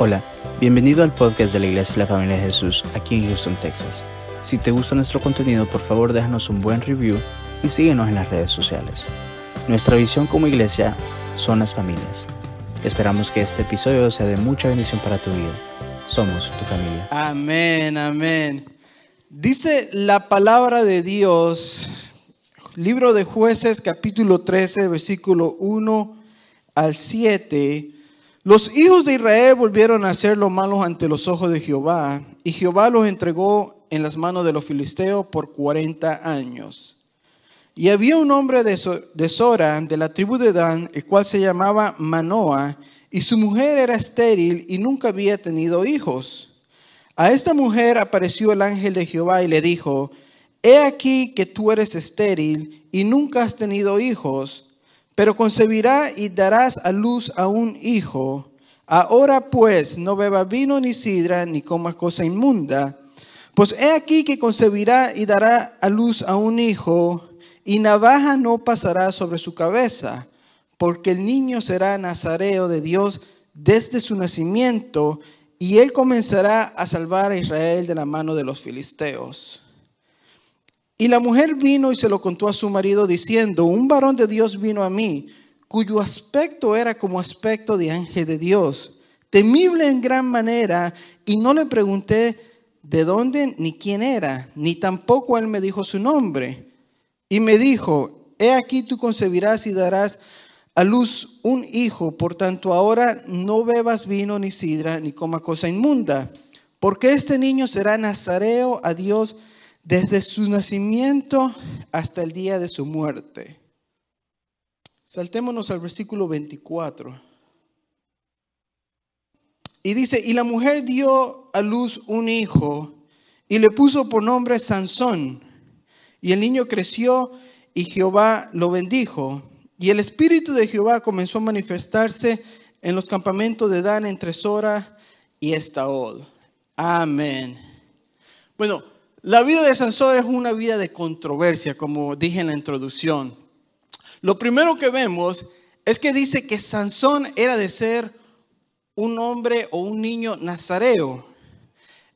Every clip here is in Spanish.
Hola, bienvenido al podcast de la Iglesia de la Familia de Jesús aquí en Houston, Texas. Si te gusta nuestro contenido, por favor déjanos un buen review y síguenos en las redes sociales. Nuestra visión como iglesia son las familias. Esperamos que este episodio sea de mucha bendición para tu vida. Somos tu familia. Amén, amén. Dice la palabra de Dios, libro de jueces capítulo 13, versículo 1 al 7. Los hijos de Israel volvieron a hacer lo malo ante los ojos de Jehová, y Jehová los entregó en las manos de los filisteos por 40 años. Y había un hombre de Sora, de la tribu de Dan, el cual se llamaba Manoah, y su mujer era estéril y nunca había tenido hijos. A esta mujer apareció el ángel de Jehová y le dijo, He aquí que tú eres estéril y nunca has tenido hijos, pero concebirá y darás a luz a un hijo. Ahora pues no beba vino ni sidra ni coma cosa inmunda, pues he aquí que concebirá y dará a luz a un hijo y navaja no pasará sobre su cabeza, porque el niño será nazareo de Dios desde su nacimiento, y él comenzará a salvar a Israel de la mano de los filisteos. Y la mujer vino y se lo contó a su marido diciendo, un varón de Dios vino a mí, cuyo aspecto era como aspecto de ángel de Dios, temible en gran manera, y no le pregunté de dónde ni quién era, ni tampoco él me dijo su nombre. Y me dijo, he aquí tú concebirás y darás a luz un hijo, por tanto ahora no bebas vino ni sidra, ni coma cosa inmunda, porque este niño será nazareo a Dios desde su nacimiento hasta el día de su muerte. Saltémonos al versículo 24. Y dice, y la mujer dio a luz un hijo y le puso por nombre Sansón. Y el niño creció y Jehová lo bendijo. Y el espíritu de Jehová comenzó a manifestarse en los campamentos de Dan entre Sora y Estaol. Amén. Bueno, la vida de Sansón es una vida de controversia, como dije en la introducción. Lo primero que vemos es que dice que Sansón era de ser un hombre o un niño nazareo.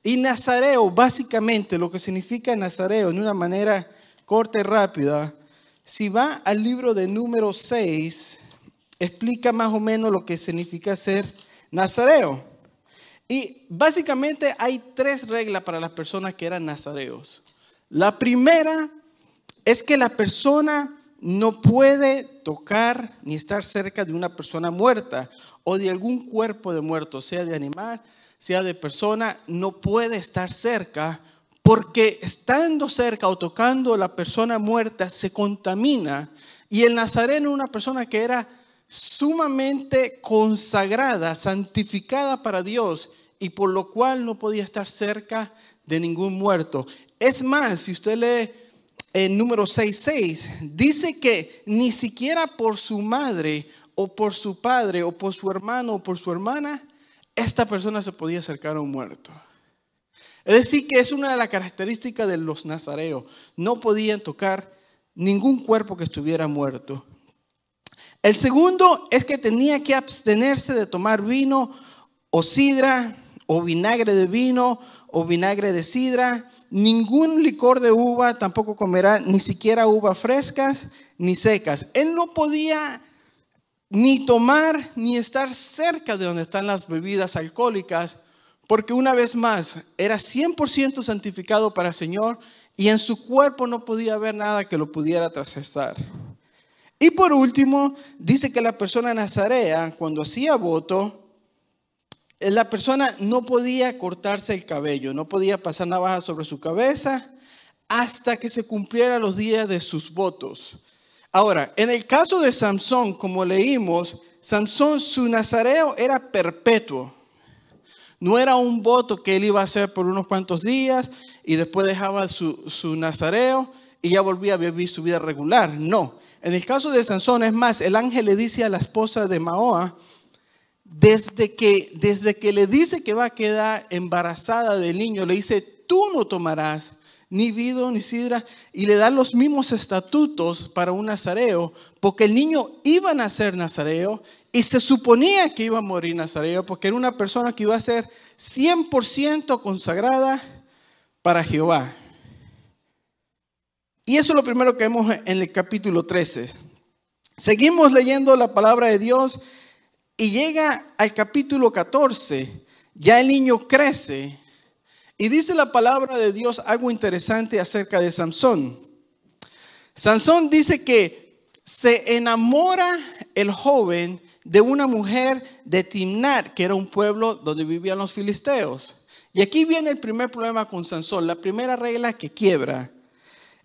Y nazareo, básicamente, lo que significa nazareo, en una manera corta y rápida, si va al libro de número 6, explica más o menos lo que significa ser nazareo. Y básicamente hay tres reglas para las personas que eran nazareos. La primera es que la persona no puede tocar ni estar cerca de una persona muerta o de algún cuerpo de muerto, sea de animal, sea de persona, no puede estar cerca porque estando cerca o tocando a la persona muerta se contamina. Y el nazareno una persona que era sumamente consagrada, santificada para Dios y por lo cual no podía estar cerca de ningún muerto. Es más, si usted lee en número 6.6, dice que ni siquiera por su madre o por su padre o por su hermano o por su hermana, esta persona se podía acercar a un muerto. Es decir, que es una de las características de los nazareos. No podían tocar ningún cuerpo que estuviera muerto. El segundo es que tenía que abstenerse de tomar vino o sidra o vinagre de vino o vinagre de sidra. Ningún licor de uva tampoco comerá, ni siquiera uvas frescas ni secas. Él no podía ni tomar ni estar cerca de donde están las bebidas alcohólicas porque una vez más era 100% santificado para el Señor y en su cuerpo no podía haber nada que lo pudiera trascesar. Y por último, dice que la persona nazarea, cuando hacía voto, la persona no podía cortarse el cabello, no podía pasar navaja sobre su cabeza hasta que se cumplieran los días de sus votos. Ahora, en el caso de Samson, como leímos, Samson, su nazareo era perpetuo. No era un voto que él iba a hacer por unos cuantos días y después dejaba su, nazareo y ya volvía a vivir su vida regular. No. En el caso de Sansón, es más, el ángel le dice a la esposa de Maoa, desde que, desde que le dice que va a quedar embarazada del niño, le dice, tú no tomarás ni vino, ni sidra, y le da los mismos estatutos para un nazareo, porque el niño iba a nacer nazareo y se suponía que iba a morir nazareo, porque era una persona que iba a ser 100% consagrada para Jehová. Y eso es lo primero que vemos en el capítulo 13. Seguimos leyendo la palabra de Dios y llega al capítulo 14. Ya el niño crece y dice la palabra de Dios algo interesante acerca de Sansón. Sansón dice que se enamora el joven de una mujer de Timnat, que era un pueblo donde vivían los filisteos. Y aquí viene el primer problema con Sansón, la primera regla que quiebra.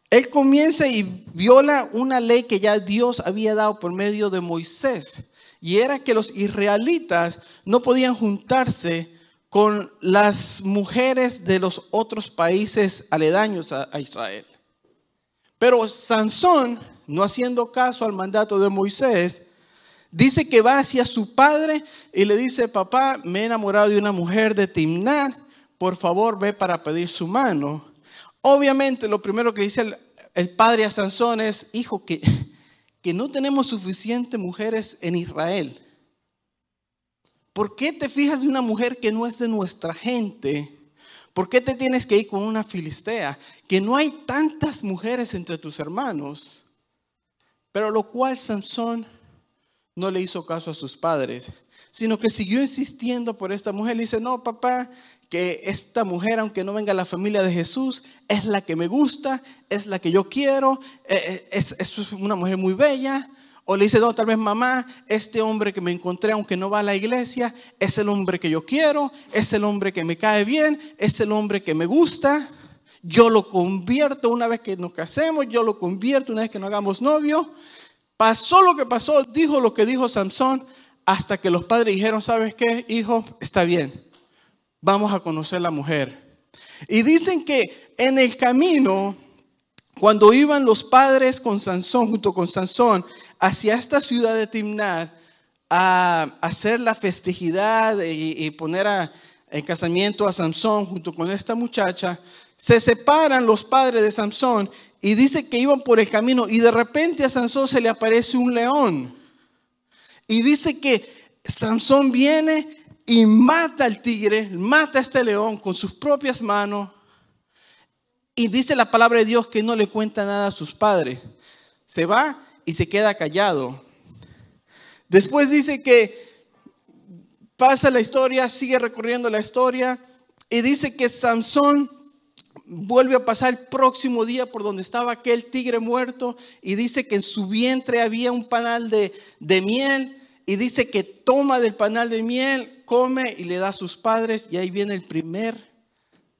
Él comienza y viola una ley que ya Dios había dado por medio de Moisés. Y era que los israelitas no podían juntarse con las mujeres de los otros países aledaños a, Israel. Pero Sansón, no haciendo caso al mandato de Moisés, dice que va hacia su padre y le dice, papá, me he enamorado de una mujer de Timnat, por favor ve para pedir su mano. Obviamente lo primero que dice el, el padre a Sansón es, hijo, que, que no tenemos suficientes mujeres en Israel. ¿Por qué te fijas de una mujer que no es de nuestra gente? ¿Por qué te tienes que ir con una filistea? Que no hay tantas mujeres entre tus hermanos. Pero lo cual Sansón no le hizo caso a sus padres, sino que siguió insistiendo por esta mujer. Le dice, no, papá, que esta mujer, aunque no venga la familia de Jesús, es la que me gusta, es la que yo quiero, eh, eh, es, es una mujer muy bella. O le dice, no, tal vez mamá, este hombre que me encontré, aunque no va a la iglesia, es el hombre que yo quiero, es el hombre que me cae bien, es el hombre que me gusta. Yo lo convierto una vez que nos casemos, yo lo convierto una vez que nos hagamos novio. Pasó lo que pasó, dijo lo que dijo Sansón, hasta que los padres dijeron, ¿sabes qué, hijo? Está bien, vamos a conocer la mujer. Y dicen que en el camino, cuando iban los padres con Sansón, junto con Sansón, hacia esta ciudad de Timnat a hacer la festividad y, poner en casamiento a Samson junto con esta muchacha, se separan los padres de Samson y dice que iban por el camino y de repente a Samson se le aparece un león. Y dice que Samson viene y mata al tigre, mata a este león con sus propias manos. Y dice la palabra de Dios que no le cuenta nada a sus padres. Se va y se queda callado. Después dice que pasa la historia, sigue recorriendo la historia y dice que Sansón vuelve a pasar el próximo día por donde estaba aquel tigre muerto y dice que en su vientre había un panal de, de miel y dice que toma del panal de miel, come y le da a sus padres y ahí viene el primer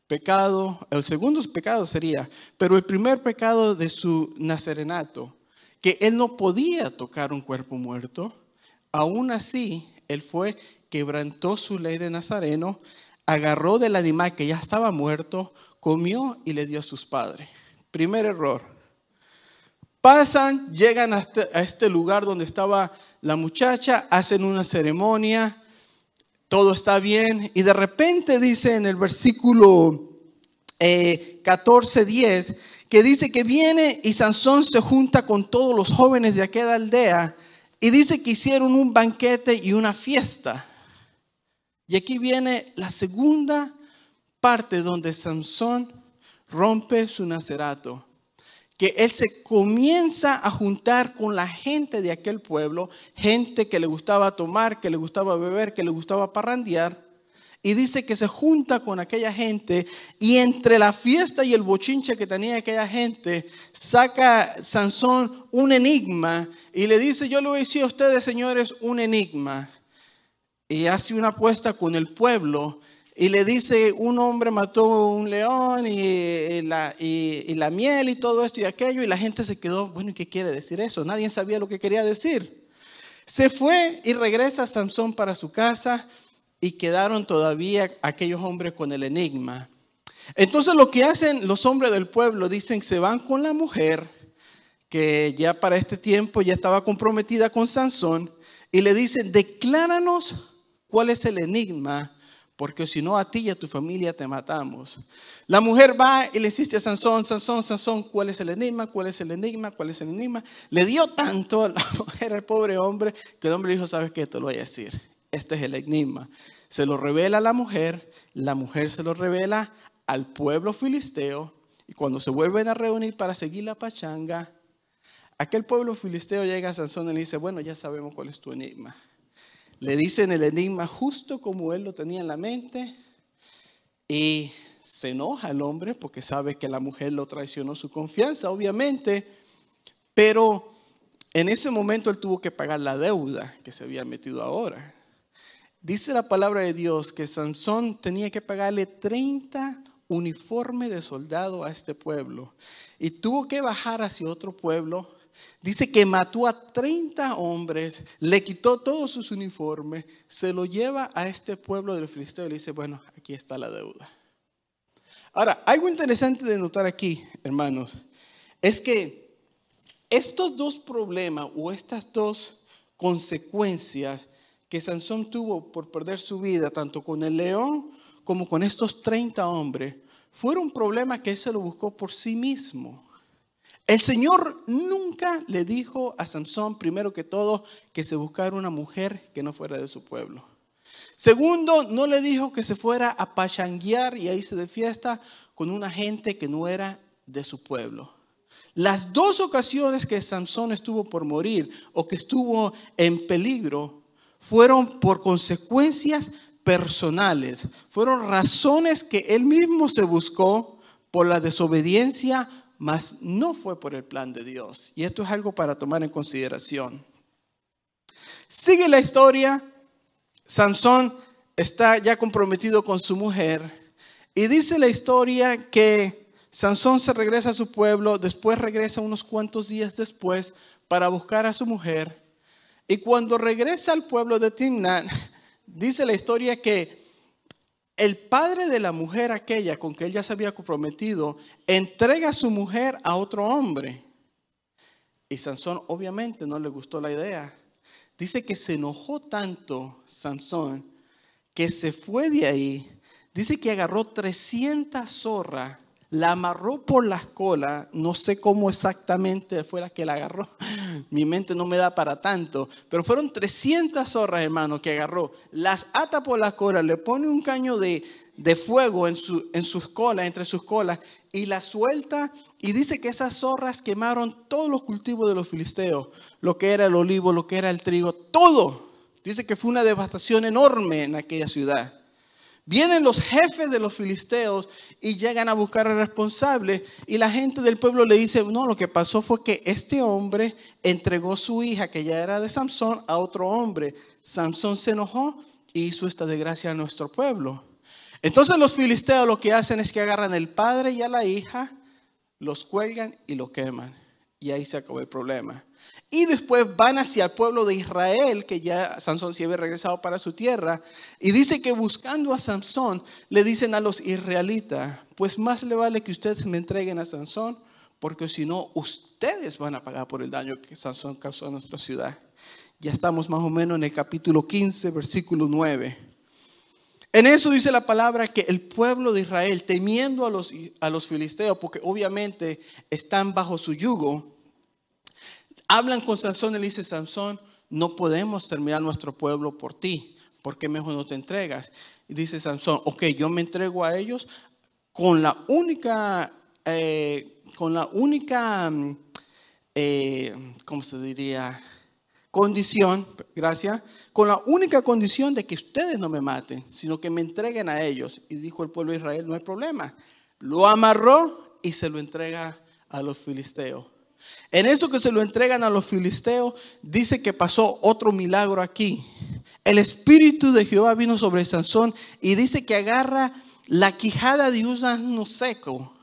pecado, el segundo pecado sería, pero el primer pecado de su nacerenato que él no podía tocar un cuerpo muerto, aún así él fue, quebrantó su ley de Nazareno, agarró del animal que ya estaba muerto, comió y le dio a sus padres. Primer error. Pasan, llegan a este lugar donde estaba la muchacha, hacen una ceremonia, todo está bien y de repente dice en el versículo 14, eh, 10, que dice que viene y Sansón se junta con todos los jóvenes de aquella aldea y dice que hicieron un banquete y una fiesta. Y aquí viene la segunda parte donde Sansón rompe su nacerato. Que él se comienza a juntar con la gente de aquel pueblo, gente que le gustaba tomar, que le gustaba beber, que le gustaba parrandear y dice que se junta con aquella gente y entre la fiesta y el bochinche que tenía aquella gente, saca Sansón un enigma y le dice, yo le voy a a ustedes, señores, un enigma. Y hace una apuesta con el pueblo y le dice, un hombre mató un león y, la, y, la miel y todo esto y aquello y la gente se quedó, bueno, ¿y qué quiere decir eso? Nadie sabía lo que quería decir. Se fue y regresa Sansón para su casa y quedaron todavía aquellos hombres con el enigma. Entonces lo que hacen los hombres del pueblo, dicen, se van con la mujer, que ya para este tiempo ya estaba comprometida con Sansón, y le dicen, decláranos cuál es el enigma, porque si no a ti y a tu familia te matamos. La mujer va y le insiste a Sansón, Sansón, Sansón, ¿cuál es el enigma? ¿Cuál es el enigma? ¿Cuál es el enigma? Le dio tanto a la mujer al pobre hombre que el hombre dijo, ¿sabes qué? Te lo voy a decir. Este es el enigma. Se lo revela a la mujer, la mujer se lo revela al pueblo filisteo y cuando se vuelven a reunir para seguir la pachanga, aquel pueblo filisteo llega a Sansón y le dice, bueno, ya sabemos cuál es tu enigma. Le dicen el enigma justo como él lo tenía en la mente y se enoja el hombre porque sabe que la mujer lo traicionó su confianza, obviamente, pero en ese momento él tuvo que pagar la deuda que se había metido ahora. Dice la palabra de Dios que Sansón tenía que pagarle 30 uniformes de soldado a este pueblo y tuvo que bajar hacia otro pueblo Dice que mató a 30 hombres, le quitó todos sus uniformes, se lo lleva a este pueblo del Filisteo y le dice, bueno, aquí está la deuda. Ahora, algo interesante de notar aquí, hermanos, es que estos dos problemas o estas dos consecuencias que Sansón tuvo por perder su vida, tanto con el león como con estos 30 hombres, fueron problemas que él se lo buscó por sí mismo. El Señor nunca le dijo a Sansón, primero que todo, que se buscara una mujer que no fuera de su pueblo. Segundo, no le dijo que se fuera a pachanguear y a irse de fiesta con una gente que no era de su pueblo. Las dos ocasiones que Sansón estuvo por morir o que estuvo en peligro fueron por consecuencias personales, fueron razones que él mismo se buscó por la desobediencia mas no fue por el plan de Dios. Y esto es algo para tomar en consideración. Sigue la historia. Sansón está ya comprometido con su mujer. Y dice la historia que Sansón se regresa a su pueblo, después regresa unos cuantos días después para buscar a su mujer. Y cuando regresa al pueblo de Timnat, dice la historia que el padre de la mujer aquella con que él ya se había comprometido entrega a su mujer a otro hombre. Y Sansón obviamente no le gustó la idea. Dice que se enojó tanto Sansón que se fue de ahí. Dice que agarró 300 zorras la amarró por la cola, no sé cómo exactamente fue la que la agarró, mi mente no me da para tanto, pero fueron 300 zorras, hermano, que agarró, las ata por la cola, le pone un caño de, fuego en, su, en sus colas, entre sus colas, y la suelta, y dice que esas zorras quemaron todos los cultivos de los filisteos, lo que era el olivo, lo que era el trigo, todo. Dice que fue una devastación enorme en aquella ciudad. Vienen los jefes de los filisteos y llegan a buscar al responsable y la gente del pueblo le dice, no, lo que pasó fue que este hombre entregó su hija, que ya era de Samson, a otro hombre. Samson se enojó y hizo esta desgracia a nuestro pueblo. Entonces los filisteos lo que hacen es que agarran al padre y a la hija, los cuelgan y lo queman. Y ahí se acabó el problema. Y después van hacia el pueblo de Israel, que ya Sansón se había regresado para su tierra. Y dice que buscando a Sansón, le dicen a los israelitas, pues más le vale que ustedes me entreguen a Sansón, porque si no, ustedes van a pagar por el daño que Sansón causó a nuestra ciudad. Ya estamos más o menos en el capítulo 15, versículo 9. En eso dice la palabra que el pueblo de Israel, temiendo a los, a los filisteos, porque obviamente están bajo su yugo, hablan con Sansón y le dice, Sansón, no podemos terminar nuestro pueblo por ti, ¿por qué mejor no te entregas? Y dice Sansón, ok, yo me entrego a ellos con la única, eh, con la única, mm, eh, ¿cómo se diría? Condición, gracias, con la única condición de que ustedes no me maten, sino que me entreguen a ellos. Y dijo el pueblo de Israel, no hay problema. Lo amarró y se lo entrega a los filisteos. En eso que se lo entregan a los filisteos, dice que pasó otro milagro aquí. El espíritu de Jehová vino sobre Sansón y dice que agarra la quijada de un asno seco.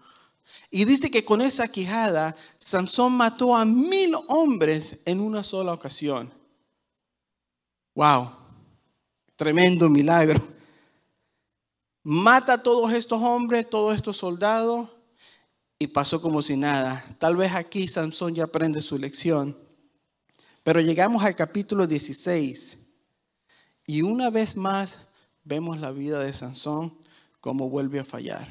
Y dice que con esa quijada Sansón mató a mil hombres en una sola ocasión. Wow, tremendo milagro. Mata a todos estos hombres, todos estos soldados, pasó como si nada. Tal vez aquí Sansón ya aprende su lección. Pero llegamos al capítulo 16 y una vez más vemos la vida de Sansón como vuelve a fallar.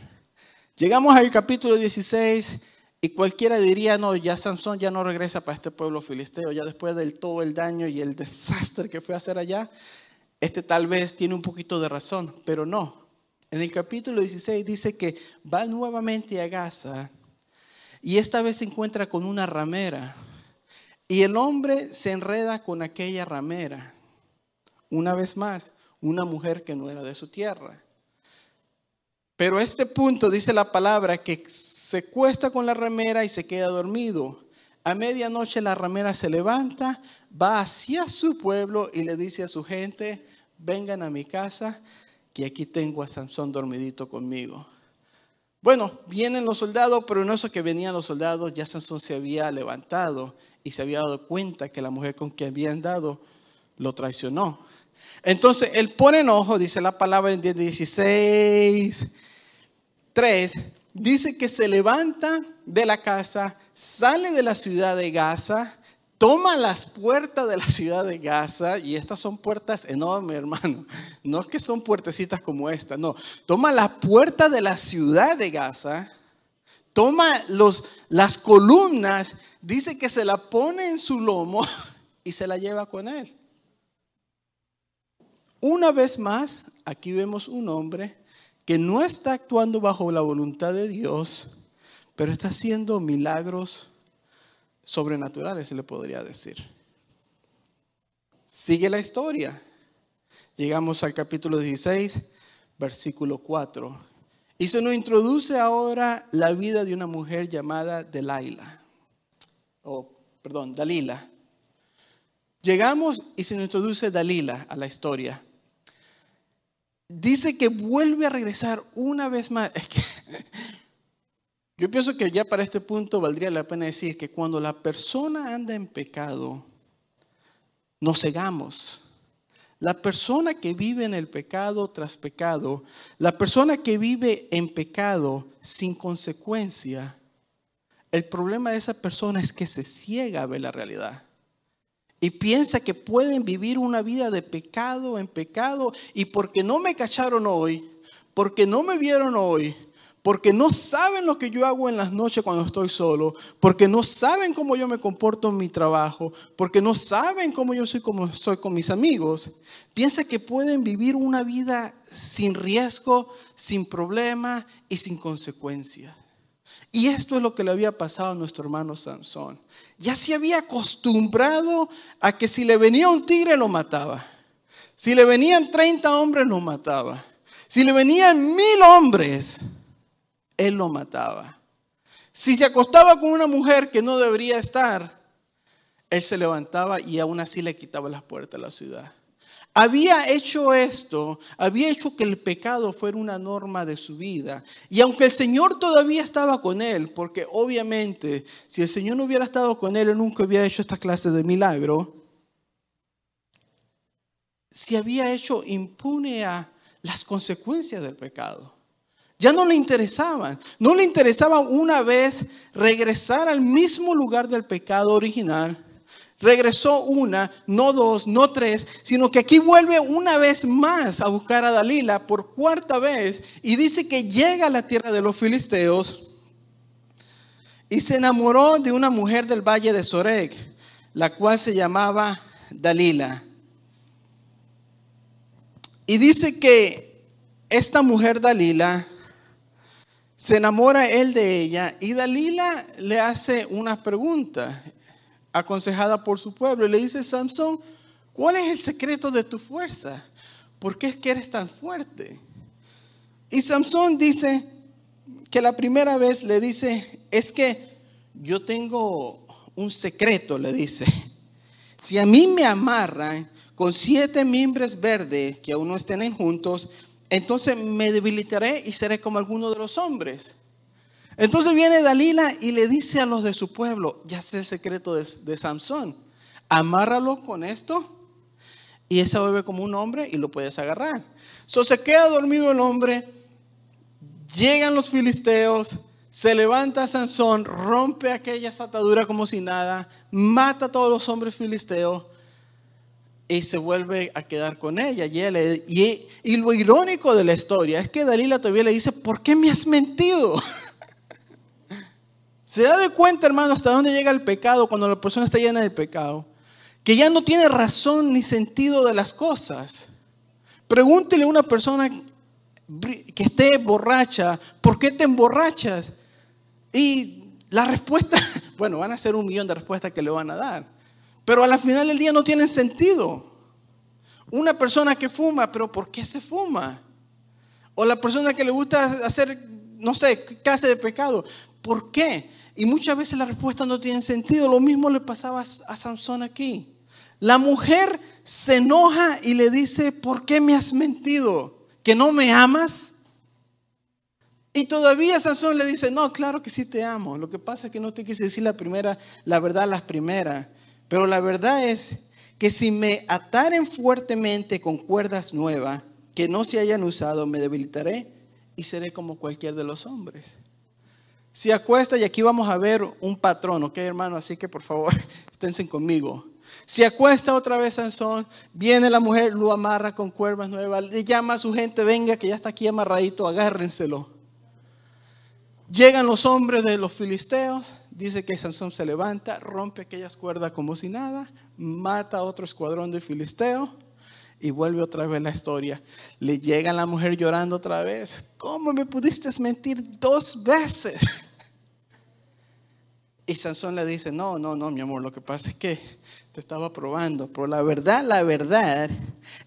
Llegamos al capítulo 16 y cualquiera diría, no, ya Sansón ya no regresa para este pueblo filisteo, ya después del todo el daño y el desastre que fue a hacer allá, este tal vez tiene un poquito de razón, pero no. En el capítulo 16 dice que va nuevamente a Gaza y esta vez se encuentra con una ramera. Y el hombre se enreda con aquella ramera. Una vez más, una mujer que no era de su tierra. Pero este punto dice la palabra que se cuesta con la ramera y se queda dormido. A medianoche la ramera se levanta, va hacia su pueblo y le dice a su gente, vengan a mi casa, que aquí tengo a Sansón dormidito conmigo. Bueno, vienen los soldados, pero no eso que venían los soldados, ya Sansón se había levantado y se había dado cuenta que la mujer con quien habían dado lo traicionó. Entonces, él pone enojo, dice la palabra en 16, 3, dice que se levanta de la casa, sale de la ciudad de Gaza, toma las puertas de la ciudad de Gaza, y estas son puertas enormes, hermano. No es que son puertecitas como esta, no. Toma la puerta de la ciudad de Gaza, toma los, las columnas, dice que se la pone en su lomo y se la lleva con él. Una vez más, aquí vemos un hombre que no está actuando bajo la voluntad de Dios, pero está haciendo milagros sobrenaturales, se le podría decir. Sigue la historia. Llegamos al capítulo 16, versículo 4. Y se nos introduce ahora la vida de una mujer llamada Delilah. O, perdón, Dalila. Llegamos y se nos introduce Dalila a la historia. Dice que vuelve a regresar una vez más. Es que yo pienso que ya para este punto valdría la pena decir que cuando la persona anda en pecado, nos cegamos. La persona que vive en el pecado tras pecado, la persona que vive en pecado sin consecuencia, el problema de esa persona es que se ciega a ver la realidad. Y piensa que pueden vivir una vida de pecado en pecado. Y porque no me cacharon hoy, porque no me vieron hoy, porque no saben lo que yo hago en las noches cuando estoy solo, porque no saben cómo yo me comporto en mi trabajo, porque no saben cómo yo soy como soy con mis amigos, piensa que pueden vivir una vida sin riesgo, sin problema y sin consecuencias. Y esto es lo que le había pasado a nuestro hermano Sansón. Ya se había acostumbrado a que si le venía un tigre lo mataba. Si le venían 30 hombres lo mataba. Si le venían mil hombres él lo mataba. Si se acostaba con una mujer que no debería estar, él se levantaba y aún así le quitaba las puertas de la ciudad. Había hecho esto, había hecho que el pecado fuera una norma de su vida. Y aunque el Señor todavía estaba con él, porque obviamente si el Señor no hubiera estado con él, él nunca hubiera hecho esta clase de milagro, se había hecho impune a las consecuencias del pecado. Ya no le interesaban. No le interesaba una vez regresar al mismo lugar del pecado original. Regresó una, no dos, no tres, sino que aquí vuelve una vez más a buscar a Dalila por cuarta vez y dice que llega a la tierra de los filisteos y se enamoró de una mujer del valle de Sorek, la cual se llamaba Dalila. Y dice que esta mujer Dalila se enamora él de ella y Dalila le hace una pregunta aconsejada por su pueblo. Y le dice, Samson, ¿cuál es el secreto de tu fuerza? ¿Por qué es que eres tan fuerte? Y Samson dice que la primera vez le dice, es que yo tengo un secreto, le dice. Si a mí me amarran con siete mimbres verdes que aún no estén juntos, entonces me debilitaré y seré como alguno de los hombres. Entonces viene Dalila y le dice a los de su pueblo, ya sé el secreto de, de Samson, amárralo con esto y ese vuelve como un hombre y lo puedes agarrar. So se queda dormido el hombre, llegan los filisteos, se levanta Samson, rompe aquella atadura como si nada, mata a todos los hombres filisteos y se vuelve a quedar con ella. Y, y, lo irónico de la historia es que Dalila todavía le dice, ¿por qué me has mentido? ¿Se da de cuenta, hermano, hasta dónde llega el pecado cuando la persona está llena de pecado? Que ya no tiene razón ni sentido de las cosas. Pregúntele a una persona que esté borracha, ¿por qué te emborrachas? Y la respuesta, bueno, van a ser un millón de respuestas que le van a dar. Pero a la final del día no tienen sentido. Una persona que fuma, pero ¿por qué se fuma? O la persona que le gusta hacer, no sé, clase de pecado, ¿por qué? Y muchas veces la respuesta no tiene sentido. Lo mismo le pasaba a Sansón aquí. La mujer se enoja y le dice, ¿por qué me has mentido? ¿Que no me amas? Y todavía Sansón le dice, no, claro que sí te amo. Lo que pasa es que no te quise decir la primera, la verdad las primeras. Pero la verdad es que si me ataren fuertemente con cuerdas nuevas que no se hayan usado, me debilitaré y seré como cualquier de los hombres. Si acuesta, y aquí vamos a ver un patrón, ¿ok, hermano? Así que por favor, esténse conmigo. Si acuesta otra vez Sansón, viene la mujer, lo amarra con cuerdas nuevas, le llama a su gente, venga que ya está aquí amarradito, agárrenselo. Llegan los hombres de los filisteos, dice que Sansón se levanta, rompe aquellas cuerdas como si nada, mata a otro escuadrón de filisteos y vuelve otra vez la historia. Le llega la mujer llorando otra vez. ¿Cómo me pudiste mentir dos veces? Y Sansón le dice, no, no, no, mi amor, lo que pasa es que te estaba probando. Pero la verdad, la verdad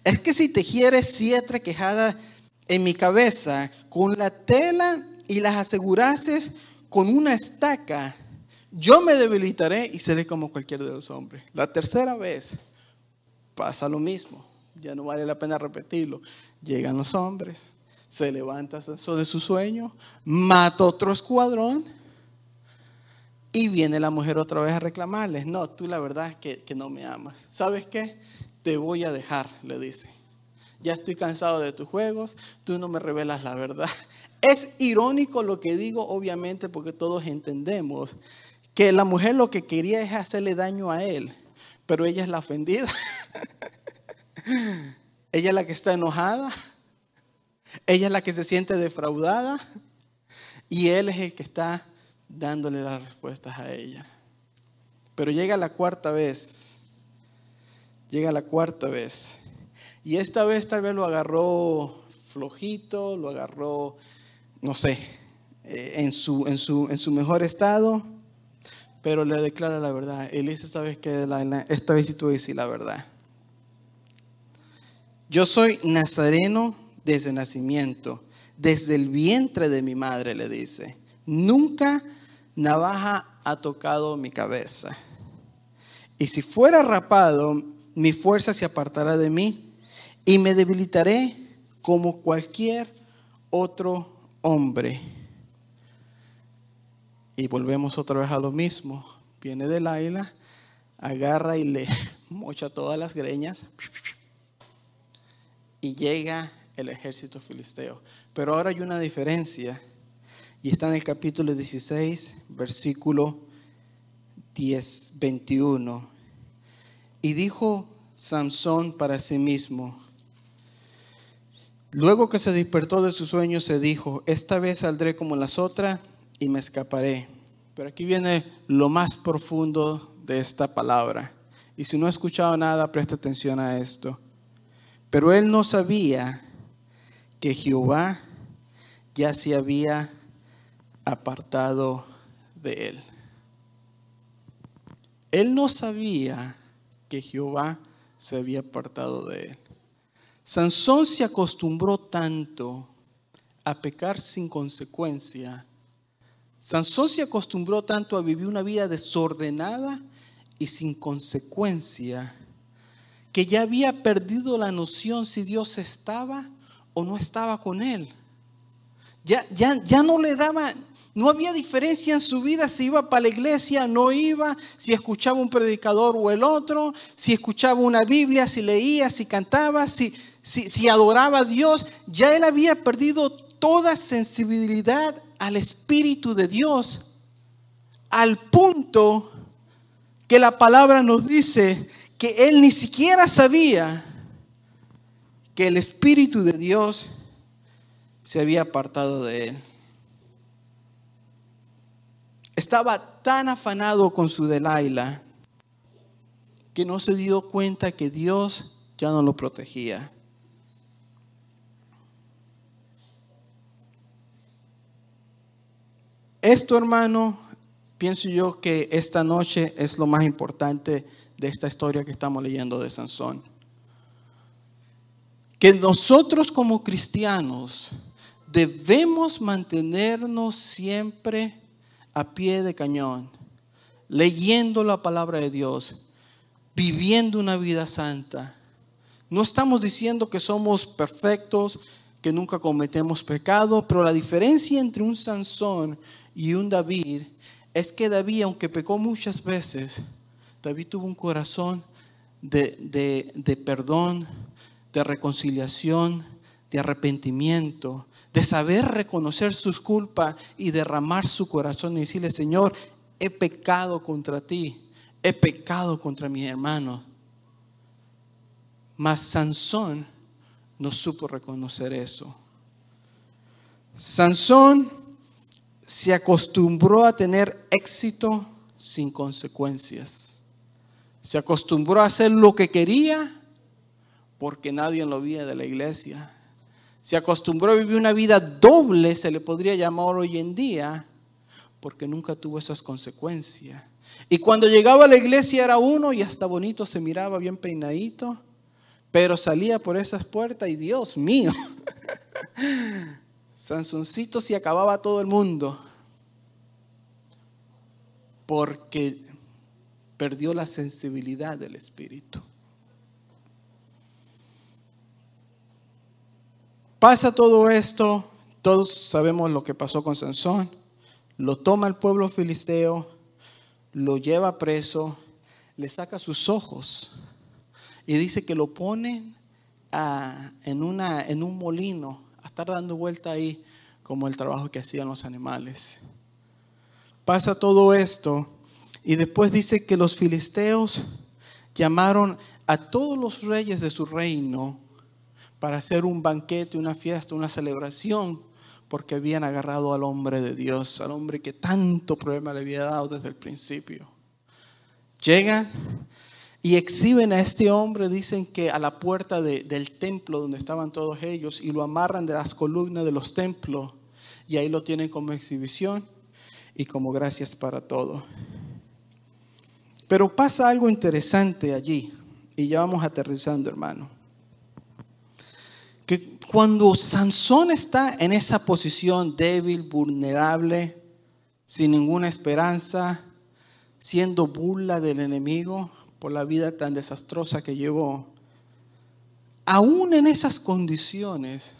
es que si te gieres siete quejadas en mi cabeza con la tela y las asegurases con una estaca, yo me debilitaré y seré como cualquier de los hombres. La tercera vez pasa lo mismo. Ya no vale la pena repetirlo. Llegan los hombres, se levanta de su sueño, mata otro escuadrón y viene la mujer otra vez a reclamarles. No, tú la verdad es que, que no me amas. ¿Sabes qué? Te voy a dejar, le dice. Ya estoy cansado de tus juegos, tú no me revelas la verdad. Es irónico lo que digo, obviamente, porque todos entendemos que la mujer lo que quería es hacerle daño a él, pero ella es la ofendida. ella es la que está enojada. Ella es la que se siente defraudada. Y él es el que está dándole las respuestas a ella. Pero llega la cuarta vez. Llega la cuarta vez. Y esta vez tal vez lo agarró flojito, lo agarró no sé, eh, en, su, en, su, en su mejor estado, pero le declara la verdad. Él ¿sabes qué? esta vez sí tú decir la verdad. Yo soy nazareno desde nacimiento, desde el vientre de mi madre, le dice. Nunca navaja ha tocado mi cabeza. Y si fuera rapado, mi fuerza se apartará de mí y me debilitaré como cualquier otro hombre. Y volvemos otra vez a lo mismo. Viene de Laila, agarra y le mocha todas las greñas y llega el ejército filisteo. Pero ahora hay una diferencia y está en el capítulo 16, versículo 10, 21. Y dijo Sansón para sí mismo, Luego que se despertó de su sueño, se dijo, esta vez saldré como las otras y me escaparé. Pero aquí viene lo más profundo de esta palabra. Y si no ha escuchado nada, presta atención a esto. Pero él no sabía que Jehová ya se había apartado de él. Él no sabía que Jehová se había apartado de él. Sansón se acostumbró tanto a pecar sin consecuencia. Sansón se acostumbró tanto a vivir una vida desordenada y sin consecuencia, que ya había perdido la noción si Dios estaba o no estaba con él. Ya, ya, ya no le daba, no había diferencia en su vida si iba para la iglesia, no iba, si escuchaba un predicador o el otro, si escuchaba una Biblia, si leía, si cantaba, si, si, adoraba a Dios, ya él había perdido toda sensibilidad al Espíritu de Dios, al punto que la palabra nos dice que él ni siquiera sabía que el Espíritu de Dios se había apartado de él. Estaba tan afanado con su Delaila que no se dio cuenta que Dios ya no lo protegía. Esto, hermano, pienso yo que esta noche es lo más importante de esta historia que estamos leyendo de Sansón. Que nosotros como cristianos debemos mantenernos siempre a pie de cañón, leyendo la palabra de Dios, viviendo una vida santa. No estamos diciendo que somos perfectos, que nunca cometemos pecado, pero la diferencia entre un Sansón y un David es que David, aunque pecó muchas veces, David tuvo un corazón de, de perdón, de reconciliación, de arrepentimiento, de saber reconocer sus culpas y derramar su corazón y decirle, Señor, he pecado contra ti, he pecado contra mis hermanos. Mas Sansón no supo reconocer eso. Sansón se acostumbró a tener éxito sin consecuencias. Se acostumbró a hacer lo que quería porque nadie lo veía de la iglesia. Se acostumbró a vivir una vida doble, se le podría llamar hoy en día, porque nunca tuvo esas consecuencias. Y cuando llegaba a la iglesia era uno y hasta bonito se miraba bien peinadito, pero salía por esas puertas y Dios mío, Sansoncito se acababa todo el mundo porque perdió la sensibilidad del espíritu. Pasa todo esto, todos sabemos lo que pasó con Sansón, lo toma el pueblo filisteo, lo lleva preso, le saca sus ojos y dice que lo ponen en, una, en un molino estar dando vuelta ahí como el trabajo que hacían los animales. Pasa todo esto y después dice que los filisteos llamaron a todos los reyes de su reino para hacer un banquete, una fiesta, una celebración porque habían agarrado al hombre de Dios, al hombre que tanto problema le había dado desde el principio. Llegan y exhiben a este hombre, dicen que a la puerta del templo donde estaban todos ellos, y lo amarran de las columnas de los templos, y ahí lo tienen como exhibición y como gracias para todo. Pero pasa algo interesante allí, y ya vamos aterrizando, hermano que cuando Sansón está en esa posición débil, vulnerable, sin ninguna esperanza, siendo burla del enemigo por la vida tan desastrosa que llevó, aún en esas condiciones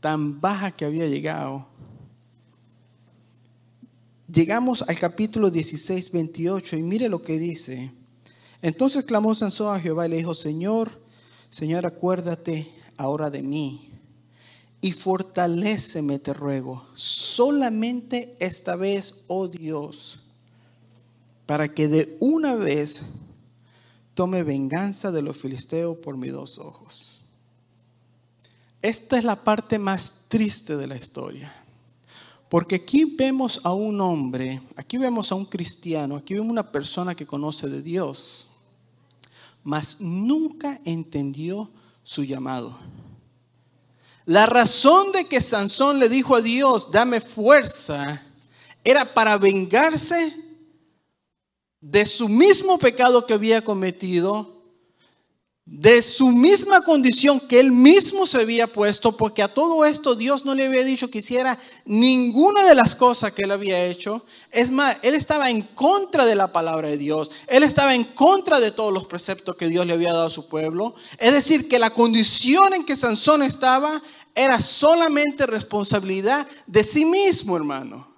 tan bajas que había llegado, llegamos al capítulo 16, 28 y mire lo que dice. Entonces clamó Sansón a Jehová y le dijo, Señor, Señor, acuérdate ahora de mí y fortaléceme, te ruego, solamente esta vez, oh Dios, para que de una vez tome venganza de los filisteos por mis dos ojos. Esta es la parte más triste de la historia. Porque aquí vemos a un hombre, aquí vemos a un cristiano, aquí vemos una persona que conoce de Dios, mas nunca entendió su llamado. La razón de que Sansón le dijo a Dios, dame fuerza, era para vengarse de su mismo pecado que había cometido de su misma condición que él mismo se había puesto, porque a todo esto Dios no le había dicho que hiciera ninguna de las cosas que él había hecho. Es más, él estaba en contra de la palabra de Dios, él estaba en contra de todos los preceptos que Dios le había dado a su pueblo. Es decir, que la condición en que Sansón estaba era solamente responsabilidad de sí mismo, hermano.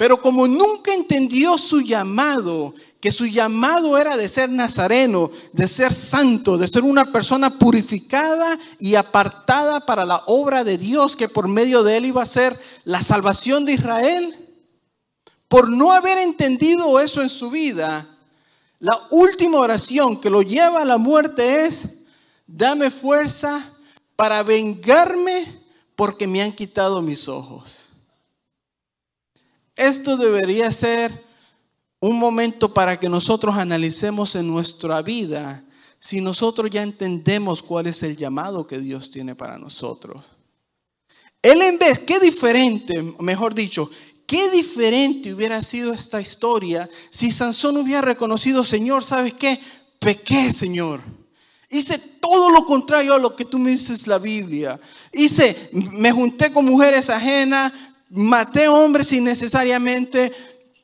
Pero como nunca entendió su llamado, que su llamado era de ser nazareno, de ser santo, de ser una persona purificada y apartada para la obra de Dios, que por medio de él iba a ser la salvación de Israel, por no haber entendido eso en su vida, La última oración que lo lleva a la muerte es, dame fuerza para vengarme porque me han quitado mis ojos. Esto debería ser un momento para que nosotros analicemos en nuestra vida si nosotros ya entendemos cuál es el llamado que Dios tiene para nosotros. Él en vez, qué diferente, mejor dicho, qué diferente hubiera sido esta historia si Sansón hubiera reconocido, Señor, ¿sabes qué? Pequé, Señor. Hice todo lo contrario a lo que tú me dices la Biblia. Hice, me junté con mujeres ajenas, maté hombres innecesariamente,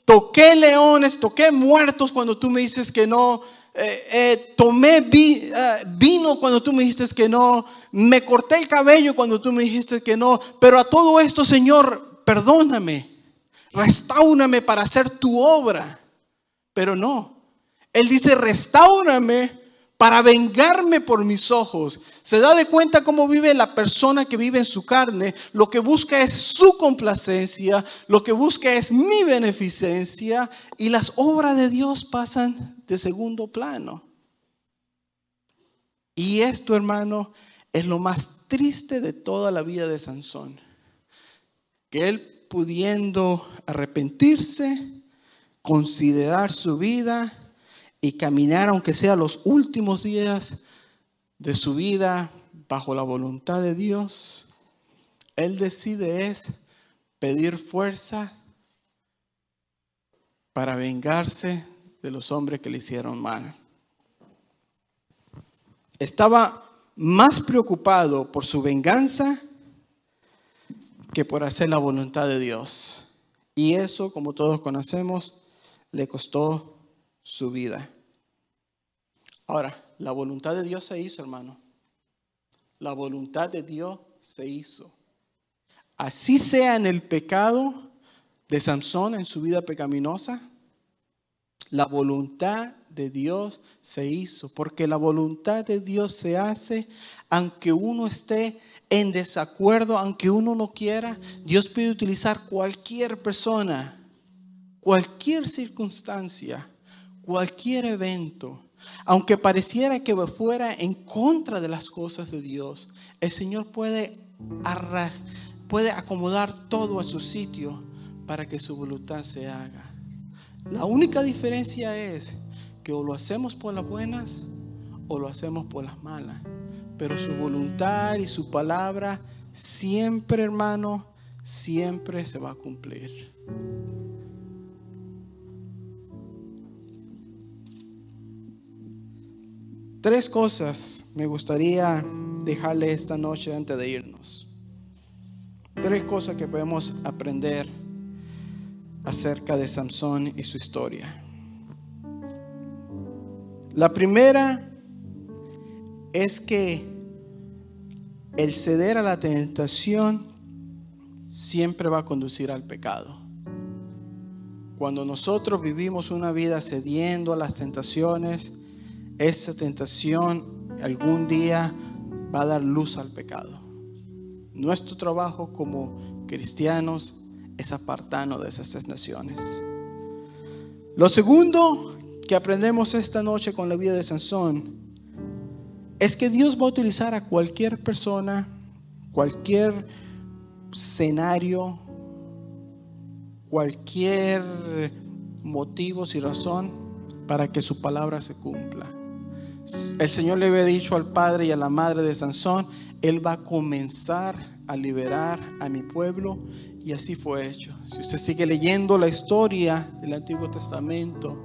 toqué leones, toqué muertos cuando tú me dices que no, eh, eh, tomé eh, vino cuando tú me dijiste que no, me corté el cabello cuando tú me dijiste que no, pero a todo esto, Señor, perdóname, restaurame para hacer tu obra. Pero no, Él dice, restaurame para vengarme por mis ojos. Se da de cuenta cómo vive la persona que vive en su carne. Lo que busca es su complacencia, lo que busca es mi beneficencia y las obras de Dios pasan de segundo plano. Y esto, hermano, es lo más triste de toda la vida de Sansón. Que él pudiendo arrepentirse, considerar su vida, y caminar, aunque sea los últimos días de su vida bajo la voluntad de Dios, Él decide es pedir fuerza para vengarse de los hombres que le hicieron mal. Estaba más preocupado por su venganza que por hacer la voluntad de Dios. Y eso, como todos conocemos, le costó su vida. Ahora, la voluntad de Dios se hizo, hermano. La voluntad de Dios se hizo. Así sea en el pecado de Samson, en su vida pecaminosa, la voluntad de Dios se hizo, porque la voluntad de Dios se hace aunque uno esté en desacuerdo, aunque uno no quiera, Dios puede utilizar cualquier persona, cualquier circunstancia cualquier evento, aunque pareciera que fuera en contra de las cosas de Dios, el Señor puede, puede acomodar todo a su sitio para que su voluntad se haga. La única diferencia es que o lo hacemos por las buenas o lo hacemos por las malas. Pero su voluntad y su palabra siempre, hermano, siempre se va a cumplir. Tres cosas me gustaría dejarle esta noche antes de irnos. Tres cosas que podemos aprender acerca de Samson y su historia. La primera es que el ceder a la tentación siempre va a conducir al pecado. Cuando nosotros vivimos una vida cediendo a las tentaciones, esa tentación algún día va a dar luz al pecado. Nuestro trabajo como cristianos es apartarnos de esas tentaciones. Lo segundo que aprendemos esta noche con la vida de Sansón es que Dios va a utilizar a cualquier persona, cualquier escenario, cualquier motivo y razón para que su palabra se cumpla el Señor le había dicho al padre y a la madre de Sansón, Él va a comenzar a liberar a mi pueblo y así fue hecho. Si usted sigue leyendo la historia del Antiguo Testamento,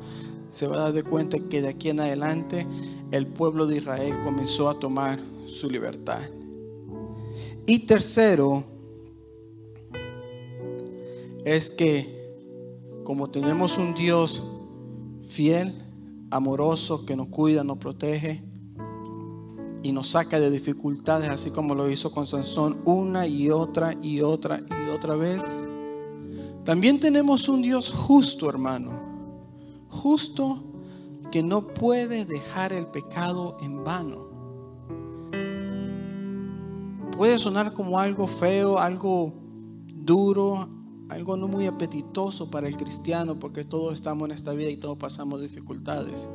se va a dar de cuenta que de aquí en adelante el pueblo de Israel comenzó a tomar su libertad. Y tercero, es que como tenemos un Dios fiel, amoroso que nos cuida, nos protege y nos saca de dificultades, así como lo hizo con Sansón una y otra y otra y otra vez. También tenemos un Dios justo, hermano, justo que no puede dejar el pecado en vano. Puede sonar como algo feo, algo duro, algo no muy apetitoso para el cristiano porque todos estamos en esta vida y todos pasamos dificultades.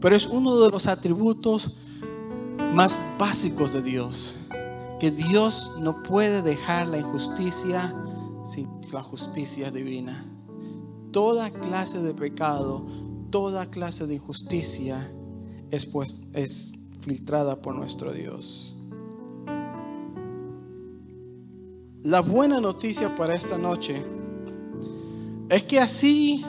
pero es uno de los atributos más básicos de Dios. Que Dios no puede dejar la injusticia sin la justicia divina. Toda clase de pecado, toda clase de injusticia es, pues, es filtrada por nuestro Dios. La buena noticia para esta noche es que así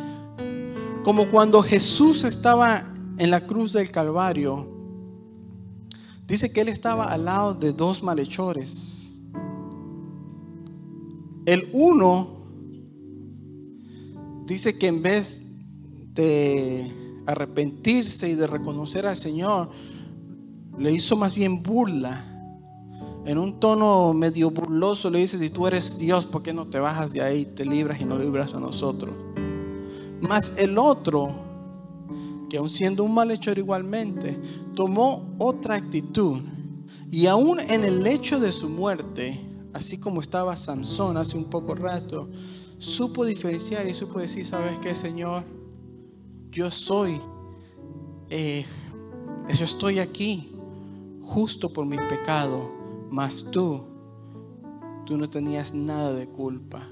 como cuando Jesús estaba en la cruz del Calvario, dice que él estaba al lado de dos malhechores. El uno dice que en vez de arrepentirse y de reconocer al Señor, le hizo más bien burla. En un tono medio burloso le dice, si tú eres Dios, ¿por qué no te bajas de ahí, te libras y no libras a nosotros? Mas el otro, que aun siendo un malhechor igualmente, tomó otra actitud. Y aún en el lecho de su muerte, así como estaba Sansón hace un poco rato, supo diferenciar y supo decir, ¿sabes qué, Señor? Yo soy, eh, yo estoy aquí justo por mi pecado, mas tú, tú no tenías nada de culpa.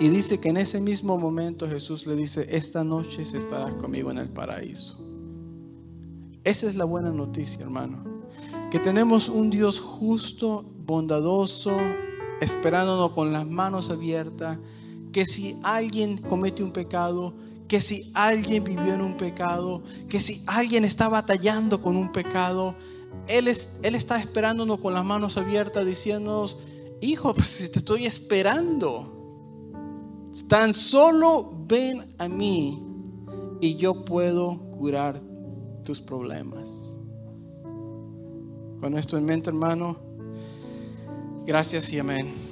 Y dice que en ese mismo momento Jesús le dice, esta noche estarás conmigo en el paraíso. Esa es la buena noticia, hermano. Que tenemos un Dios justo, bondadoso, esperándonos con las manos abiertas. Que si alguien comete un pecado, que si alguien vivió en un pecado, que si alguien está batallando con un pecado, Él, es, él está esperándonos con las manos abiertas diciéndonos, hijo, pues te estoy esperando. Tan solo ven a mí y yo puedo curar tus problemas. Con esto en mente, hermano, gracias y amén.